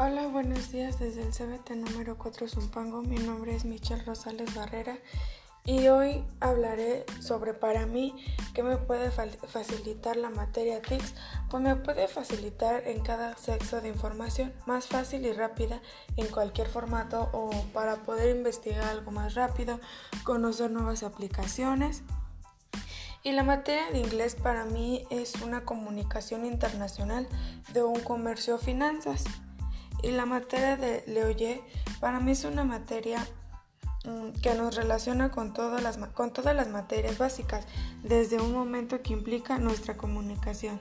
Hola, buenos días desde el CBT número 4 Zumpango. Mi nombre es Michelle Rosales Barrera y hoy hablaré sobre para mí qué me puede facilitar la materia TICS. Pues me puede facilitar en cada sexo de información más fácil y rápida en cualquier formato o para poder investigar algo más rápido, conocer nuevas aplicaciones. Y la materia de inglés para mí es una comunicación internacional de un comercio finanzas. Y la materia de Leoye para mí es una materia mm, que nos relaciona con todas, las, con todas las materias básicas, desde un momento que implica nuestra comunicación.